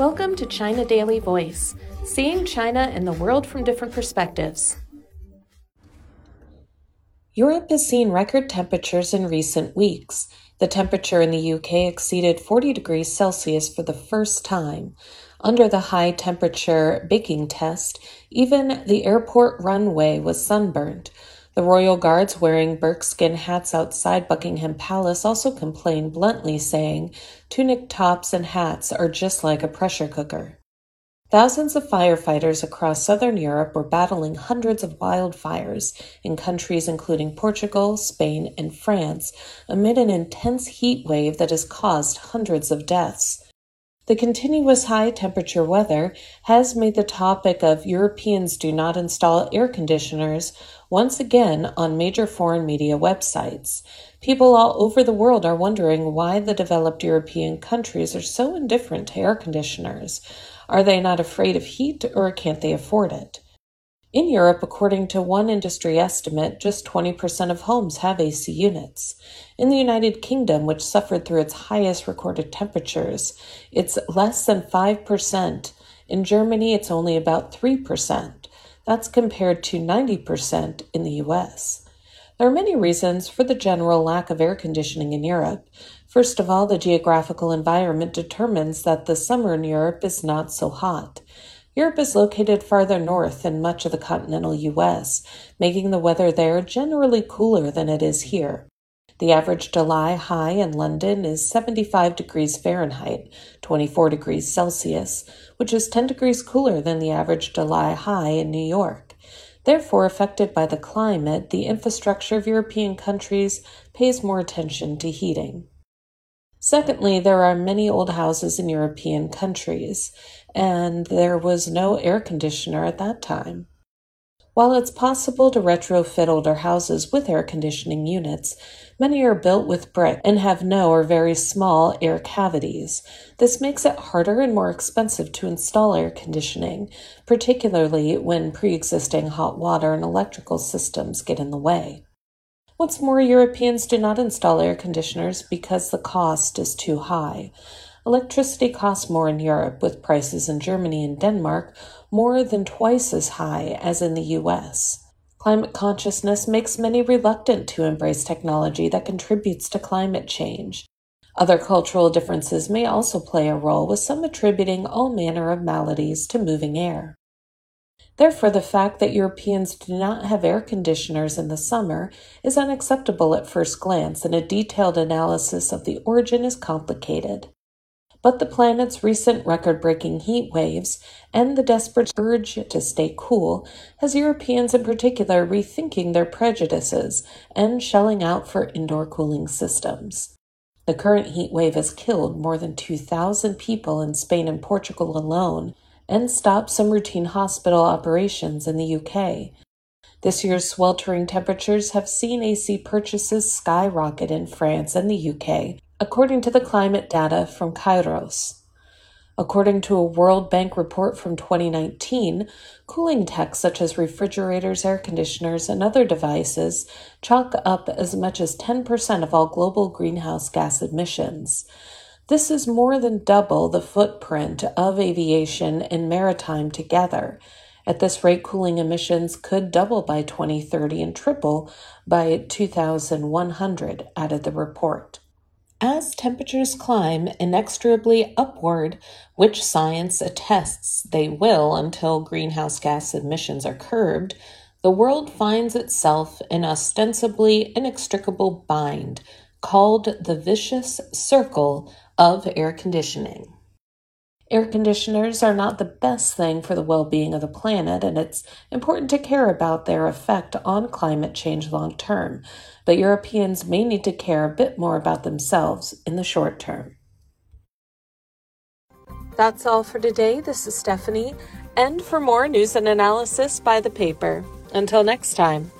Welcome to China Daily Voice, seeing China and the world from different perspectives. Europe has seen record temperatures in recent weeks. The temperature in the UK exceeded 40 degrees Celsius for the first time. Under the high temperature baking test, even the airport runway was sunburned. The royal guards wearing bearskin hats outside Buckingham Palace also complained bluntly, saying, Tunic tops and hats are just like a pressure cooker. Thousands of firefighters across southern Europe were battling hundreds of wildfires in countries including Portugal, Spain, and France amid an intense heat wave that has caused hundreds of deaths. The continuous high temperature weather has made the topic of Europeans do not install air conditioners once again on major foreign media websites. People all over the world are wondering why the developed European countries are so indifferent to air conditioners. Are they not afraid of heat or can't they afford it? In Europe, according to one industry estimate, just 20% of homes have AC units. In the United Kingdom, which suffered through its highest recorded temperatures, it's less than 5%. In Germany, it's only about 3%. That's compared to 90% in the US. There are many reasons for the general lack of air conditioning in Europe. First of all, the geographical environment determines that the summer in Europe is not so hot. Europe is located farther north than much of the continental US, making the weather there generally cooler than it is here. The average July high in London is 75 degrees Fahrenheit, 24 degrees Celsius, which is 10 degrees cooler than the average July high in New York. Therefore, affected by the climate, the infrastructure of European countries pays more attention to heating. Secondly, there are many old houses in European countries, and there was no air conditioner at that time. While it's possible to retrofit older houses with air conditioning units, many are built with brick and have no or very small air cavities. This makes it harder and more expensive to install air conditioning, particularly when pre existing hot water and electrical systems get in the way. What's more, Europeans do not install air conditioners because the cost is too high. Electricity costs more in Europe, with prices in Germany and Denmark more than twice as high as in the US. Climate consciousness makes many reluctant to embrace technology that contributes to climate change. Other cultural differences may also play a role, with some attributing all manner of maladies to moving air. Therefore, the fact that Europeans do not have air conditioners in the summer is unacceptable at first glance, and a detailed analysis of the origin is complicated. But the planet's recent record breaking heat waves and the desperate urge to stay cool has Europeans in particular rethinking their prejudices and shelling out for indoor cooling systems. The current heat wave has killed more than 2,000 people in Spain and Portugal alone and stopped some routine hospital operations in the UK. This year's sweltering temperatures have seen AC purchases skyrocket in France and the UK, according to the climate data from Kayrros. According to a World Bank report from 2019, cooling tech such as refrigerators, air conditioners, and other devices chalk up as much as 10% of all global greenhouse gas emissions. This is more than double the footprint of aviation and maritime together. At this rate, cooling emissions could double by 2030 and triple by 2100, added the report. As temperatures climb inexorably upward, which science attests they will until greenhouse gas emissions are curbed, the world finds itself in ostensibly inextricable bind called the vicious circle of air conditioning. Air conditioners are not the best thing for the well being of the planet, and it's important to care about their effect on climate change long term. But Europeans may need to care a bit more about themselves in the short term. That's all for today. This is Stephanie, and for more news and analysis by the paper. Until next time.